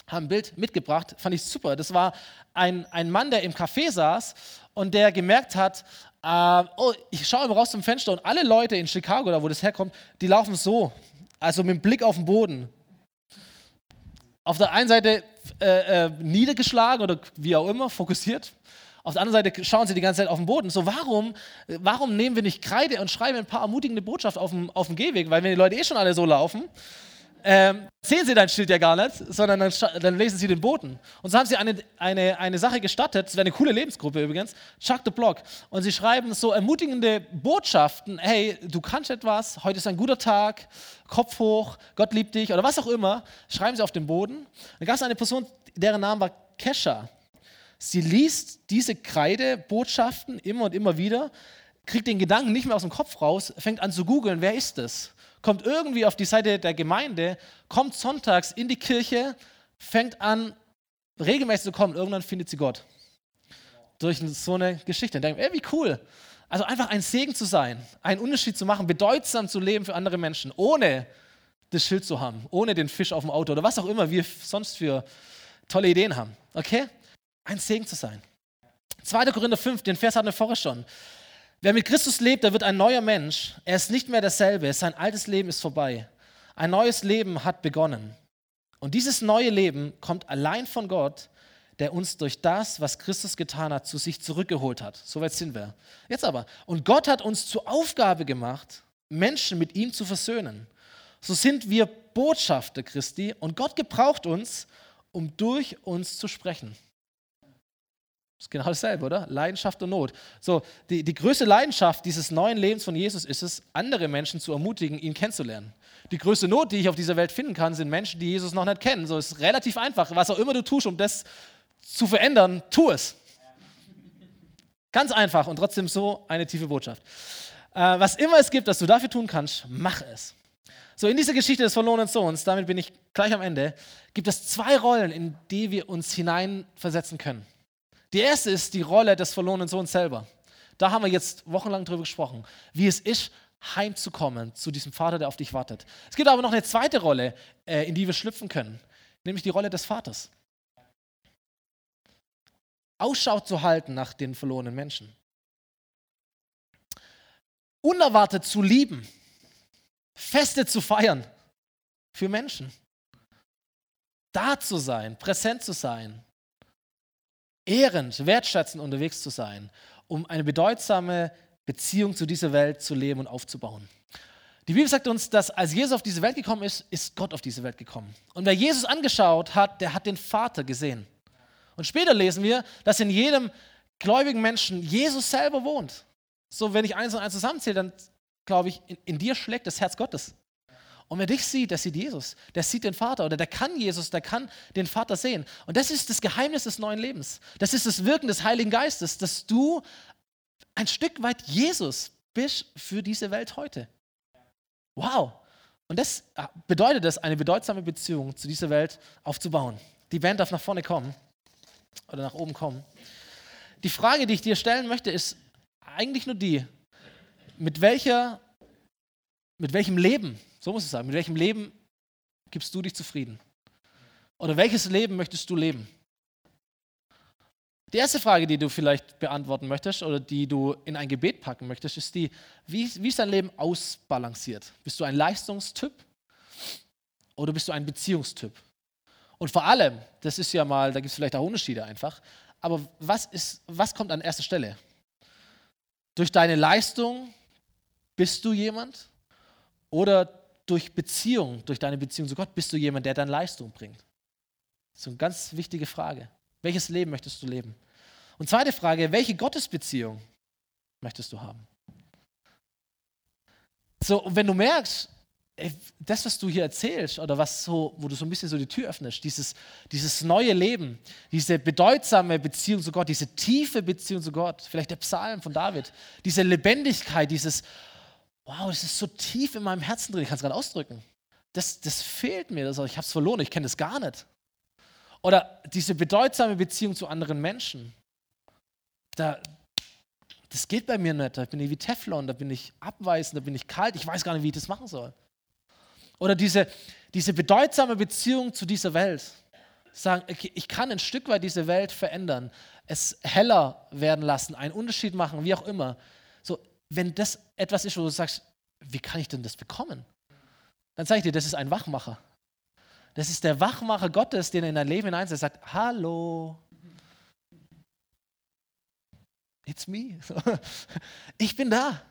Haben ein Bild mitgebracht, fand ich super. Das war ein, ein Mann, der im Café saß und der gemerkt hat, äh, oh, ich schaue immer raus zum Fenster und alle Leute in Chicago, da wo das herkommt, die laufen so, also mit dem Blick auf den Boden auf der einen Seite äh, äh, niedergeschlagen oder wie auch immer, fokussiert. Auf der anderen Seite schauen sie die ganze Zeit auf den Boden. So, warum, warum nehmen wir nicht Kreide und schreiben ein paar ermutigende Botschaften auf dem, auf dem Gehweg? Weil wenn die Leute eh schon alle so laufen, ähm, sehen sie dein Schild ja gar nicht, sondern dann, dann, lesen sie den Boden. Und so haben sie eine, eine, eine Sache gestartet, das wäre eine coole Lebensgruppe übrigens, Chuck the Block. Und sie schreiben so ermutigende Botschaften, hey, du kannst etwas, heute ist ein guter Tag, Kopf hoch, Gott liebt dich oder was auch immer, schreiben sie auf den Boden. Dann gab es eine Person, deren Name war Kesha. Sie liest diese Kreidebotschaften immer und immer wieder, kriegt den Gedanken nicht mehr aus dem Kopf raus, fängt an zu googeln, wer ist das? Kommt irgendwie auf die Seite der Gemeinde, kommt sonntags in die Kirche, fängt an, regelmäßig zu kommen. Irgendwann findet sie Gott. Durch so eine Geschichte. Und denkt, ey, wie cool. Also einfach ein Segen zu sein, einen Unterschied zu machen, bedeutsam zu leben für andere Menschen, ohne das Schild zu haben, ohne den Fisch auf dem Auto oder was auch immer wir sonst für tolle Ideen haben. Okay? Ein Segen zu sein. 2. Korinther 5, den Vers hatten wir vorher schon. Wer mit Christus lebt, der wird ein neuer Mensch. Er ist nicht mehr dasselbe. Sein altes Leben ist vorbei. Ein neues Leben hat begonnen. Und dieses neue Leben kommt allein von Gott, der uns durch das, was Christus getan hat, zu sich zurückgeholt hat. Soweit sind wir. Jetzt aber. Und Gott hat uns zur Aufgabe gemacht, Menschen mit ihm zu versöhnen. So sind wir Botschafter Christi und Gott gebraucht uns, um durch uns zu sprechen. Ist genau dasselbe, oder? Leidenschaft und Not. So, die, die größte Leidenschaft dieses neuen Lebens von Jesus ist es, andere Menschen zu ermutigen, ihn kennenzulernen. Die größte Not, die ich auf dieser Welt finden kann, sind Menschen, die Jesus noch nicht kennen. So ist relativ einfach. Was auch immer du tust, um das zu verändern, tu es. Ganz einfach und trotzdem so eine tiefe Botschaft. Äh, was immer es gibt, das du dafür tun kannst, mach es. So, in dieser Geschichte des verlorenen Sohns, damit bin ich gleich am Ende, gibt es zwei Rollen, in die wir uns hineinversetzen können. Die erste ist die Rolle des verlorenen Sohns selber. Da haben wir jetzt wochenlang drüber gesprochen, wie es ist, heimzukommen zu diesem Vater, der auf dich wartet. Es gibt aber noch eine zweite Rolle, äh, in die wir schlüpfen können, nämlich die Rolle des Vaters. Ausschau zu halten nach den verlorenen Menschen. Unerwartet zu lieben. Feste zu feiern für Menschen. Da zu sein, präsent zu sein, ehrend, wertschätzend unterwegs zu sein, um eine bedeutsame Beziehung zu dieser Welt zu leben und aufzubauen. Die Bibel sagt uns, dass als Jesus auf diese Welt gekommen ist, ist Gott auf diese Welt gekommen. Und wer Jesus angeschaut hat, der hat den Vater gesehen. Und später lesen wir, dass in jedem gläubigen Menschen Jesus selber wohnt. So, wenn ich eins und eins zusammenzähle, dann glaube ich, in, in dir schlägt das Herz Gottes. Und wer dich sieht, der sieht Jesus, der sieht den Vater oder der kann Jesus, der kann den Vater sehen. Und das ist das Geheimnis des neuen Lebens. Das ist das Wirken des Heiligen Geistes, dass du ein Stück weit Jesus bist für diese Welt heute. Wow. Und das bedeutet es, eine bedeutsame Beziehung zu dieser Welt aufzubauen. Die Band darf nach vorne kommen oder nach oben kommen. Die Frage, die ich dir stellen möchte, ist eigentlich nur die, mit, welcher, mit welchem Leben, so muss ich sagen, mit welchem Leben gibst du dich zufrieden? Oder welches Leben möchtest du leben? Die erste Frage, die du vielleicht beantworten möchtest oder die du in ein Gebet packen möchtest, ist die, wie, wie ist dein Leben ausbalanciert? Bist du ein Leistungstyp oder bist du ein Beziehungstyp? Und vor allem, das ist ja mal, da gibt es vielleicht auch Unterschiede einfach, aber was, ist, was kommt an erster Stelle? Durch deine Leistung bist du jemand oder durch Beziehung, durch deine Beziehung zu Gott bist du jemand, der dann Leistung bringt? Das ist eine ganz wichtige Frage. Welches Leben möchtest du leben? Und zweite Frage, welche Gottesbeziehung möchtest du haben? So, und wenn du merkst, ey, das, was du hier erzählst, oder was so, wo du so ein bisschen so die Tür öffnest, dieses, dieses neue Leben, diese bedeutsame Beziehung zu Gott, diese tiefe Beziehung zu Gott, vielleicht der Psalm von David, diese Lebendigkeit, dieses, wow, das ist so tief in meinem Herzen drin, ich kann es gerade ausdrücken. Das, das fehlt mir, das, ich habe es verloren, ich kenne das gar nicht. Oder diese bedeutsame Beziehung zu anderen Menschen. Da, das geht bei mir nicht. Da bin ich wie Teflon, da bin ich abweisend, da bin ich kalt. Ich weiß gar nicht, wie ich das machen soll. Oder diese, diese bedeutsame Beziehung zu dieser Welt. Sagen, okay, ich kann ein Stück weit diese Welt verändern, es heller werden lassen, einen Unterschied machen, wie auch immer. So, wenn das etwas ist, wo du sagst, wie kann ich denn das bekommen? Dann sage ich dir, das ist ein Wachmacher. Das ist der Wachmacher Gottes, den er in dein Leben hineinsetzt, sagt, hallo, it's me. Ich bin da.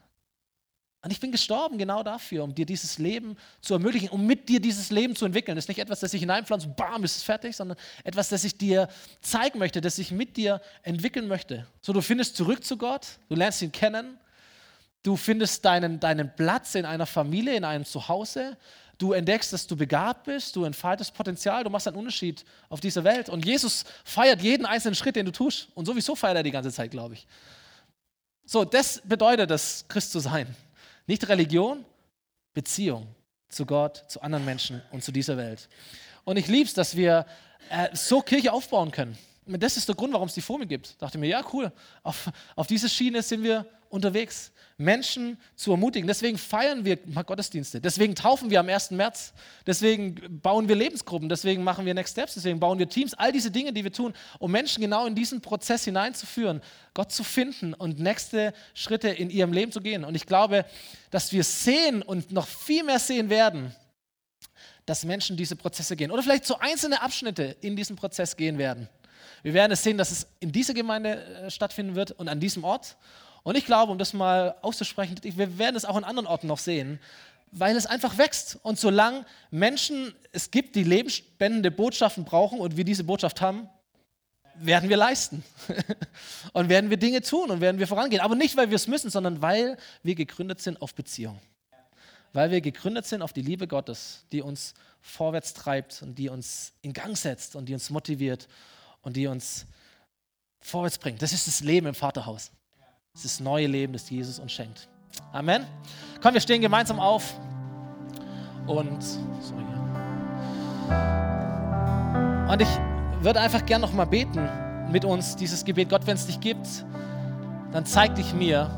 Und ich bin gestorben genau dafür, um dir dieses Leben zu ermöglichen, um mit dir dieses Leben zu entwickeln. Das ist nicht etwas, das ich hineinpflanze bam, ist es fertig, sondern etwas, das ich dir zeigen möchte, das ich mit dir entwickeln möchte. So, du findest zurück zu Gott, du lernst ihn kennen, du findest deinen, deinen Platz in einer Familie, in einem Zuhause, Du entdeckst, dass du begabt bist, du entfaltest Potenzial, du machst einen Unterschied auf dieser Welt. Und Jesus feiert jeden einzelnen Schritt, den du tust. Und sowieso feiert er die ganze Zeit, glaube ich. So, das bedeutet es, Christ zu sein. Nicht Religion, Beziehung zu Gott, zu anderen Menschen und zu dieser Welt. Und ich liebe es, dass wir äh, so Kirche aufbauen können. Das ist der Grund, warum es die Formel gibt. Dachte mir, ja, cool, auf, auf diese Schiene sind wir unterwegs. Menschen zu ermutigen. Deswegen feiern wir Gottesdienste. Deswegen taufen wir am 1. März. Deswegen bauen wir Lebensgruppen. Deswegen machen wir Next Steps. Deswegen bauen wir Teams. All diese Dinge, die wir tun, um Menschen genau in diesen Prozess hineinzuführen, Gott zu finden und nächste Schritte in ihrem Leben zu gehen. Und ich glaube, dass wir sehen und noch viel mehr sehen werden, dass Menschen diese Prozesse gehen. Oder vielleicht so einzelne Abschnitte in diesen Prozess gehen werden. Wir werden es sehen, dass es in dieser Gemeinde äh, stattfinden wird und an diesem Ort. Und ich glaube, um das mal auszusprechen, wir werden es auch an anderen Orten noch sehen, weil es einfach wächst. Und solange Menschen es gibt, die lebensspendende Botschaften brauchen und wir diese Botschaft haben, werden wir leisten und werden wir Dinge tun und werden wir vorangehen. Aber nicht, weil wir es müssen, sondern weil wir gegründet sind auf Beziehung. Weil wir gegründet sind auf die Liebe Gottes, die uns vorwärts treibt und die uns in Gang setzt und die uns motiviert und die uns vorwärts bringt. Das ist das Leben im Vaterhaus. Das ist das neue Leben, das Jesus uns schenkt. Amen. Komm, wir stehen gemeinsam auf und sorry. Und ich würde einfach gern noch mal beten mit uns dieses Gebet. Gott, wenn es dich gibt, dann zeig dich mir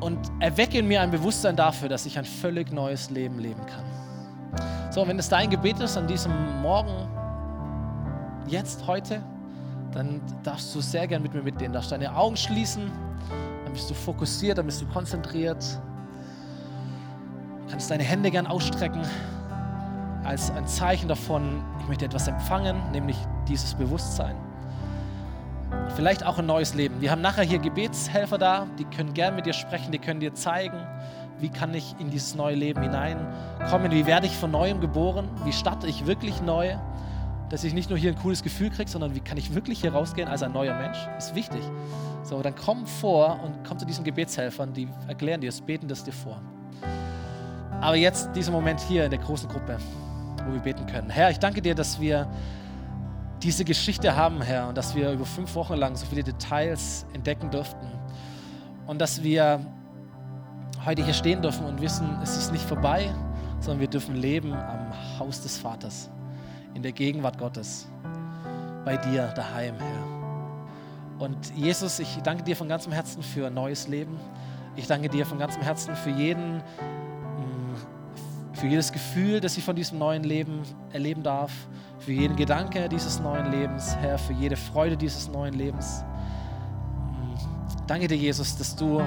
und erwecke in mir ein Bewusstsein dafür, dass ich ein völlig neues Leben leben kann. So, wenn es dein Gebet ist an diesem Morgen, jetzt, heute, dann darfst du sehr gern mit mir mitgehen. Darfst deine Augen schließen, dann bist du fokussiert, dann bist du konzentriert. Du kannst deine Hände gern ausstrecken als ein Zeichen davon, ich möchte etwas empfangen, nämlich dieses Bewusstsein. Vielleicht auch ein neues Leben. Wir haben nachher hier Gebetshelfer da, die können gern mit dir sprechen, die können dir zeigen, wie kann ich in dieses neue Leben hineinkommen, wie werde ich von neuem geboren, wie starte ich wirklich neu dass ich nicht nur hier ein cooles Gefühl kriege, sondern wie kann ich wirklich hier rausgehen als ein neuer Mensch, ist wichtig. So, dann komm vor und komm zu diesen Gebetshelfern, die erklären dir es, beten das dir vor. Aber jetzt dieser Moment hier in der großen Gruppe, wo wir beten können. Herr, ich danke dir, dass wir diese Geschichte haben, Herr, und dass wir über fünf Wochen lang so viele Details entdecken durften und dass wir heute hier stehen dürfen und wissen, es ist nicht vorbei, sondern wir dürfen leben am Haus des Vaters, in der Gegenwart Gottes, bei dir daheim, Herr. Und Jesus, ich danke dir von ganzem Herzen für ein neues Leben. Ich danke dir von ganzem Herzen für jeden, mm, für jedes Gefühl, das ich von diesem neuen Leben erleben darf, für jeden Gedanke dieses neuen Lebens, Herr, für jede Freude dieses neuen Lebens. Mm, danke dir, Jesus, dass du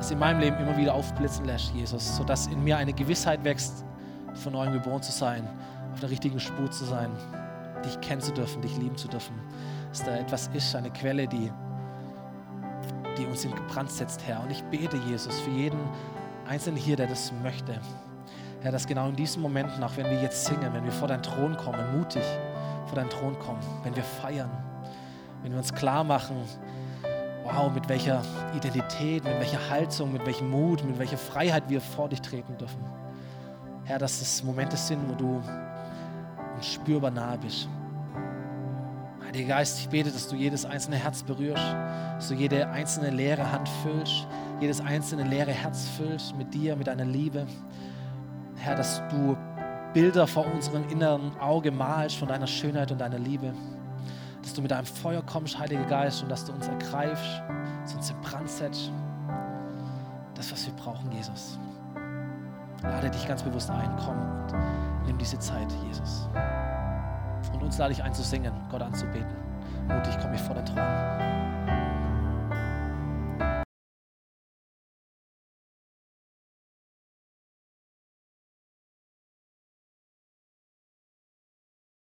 es in meinem Leben immer wieder aufblitzen lässt, Jesus, sodass in mir eine Gewissheit wächst, von neuem geboren zu sein, auf der richtigen Spur zu sein, dich kennen zu dürfen, dich lieben zu dürfen. Dass da etwas ist, eine Quelle, die, die uns in Brand setzt, Herr. Und ich bete, Jesus, für jeden Einzelnen hier, der das möchte. Herr, dass genau in diesen Momenten, auch wenn wir jetzt singen, wenn wir vor deinen Thron kommen, mutig vor deinen Thron kommen, wenn wir feiern, wenn wir uns klar machen, wow, mit welcher Identität, mit welcher Haltung, mit welchem Mut, mit welcher Freiheit wir vor dich treten dürfen. Herr, dass es Momente sind, wo du uns spürbar nahe bist. Heiliger Geist, ich bete, dass du jedes einzelne Herz berührst, dass du jede einzelne leere Hand füllst, jedes einzelne leere Herz füllst mit dir, mit deiner Liebe. Herr, dass du Bilder vor unserem inneren Auge malst von deiner Schönheit und deiner Liebe dass du mit deinem Feuer kommst, Heiliger Geist, und dass du uns ergreifst, dass uns in Brand setzt. Das, was wir brauchen, Jesus. Lade dich ganz bewusst ein, komm und nimm diese Zeit, Jesus. Und uns lade ich ein zu singen, Gott anzubeten. Mutig komme ich vor den Thron.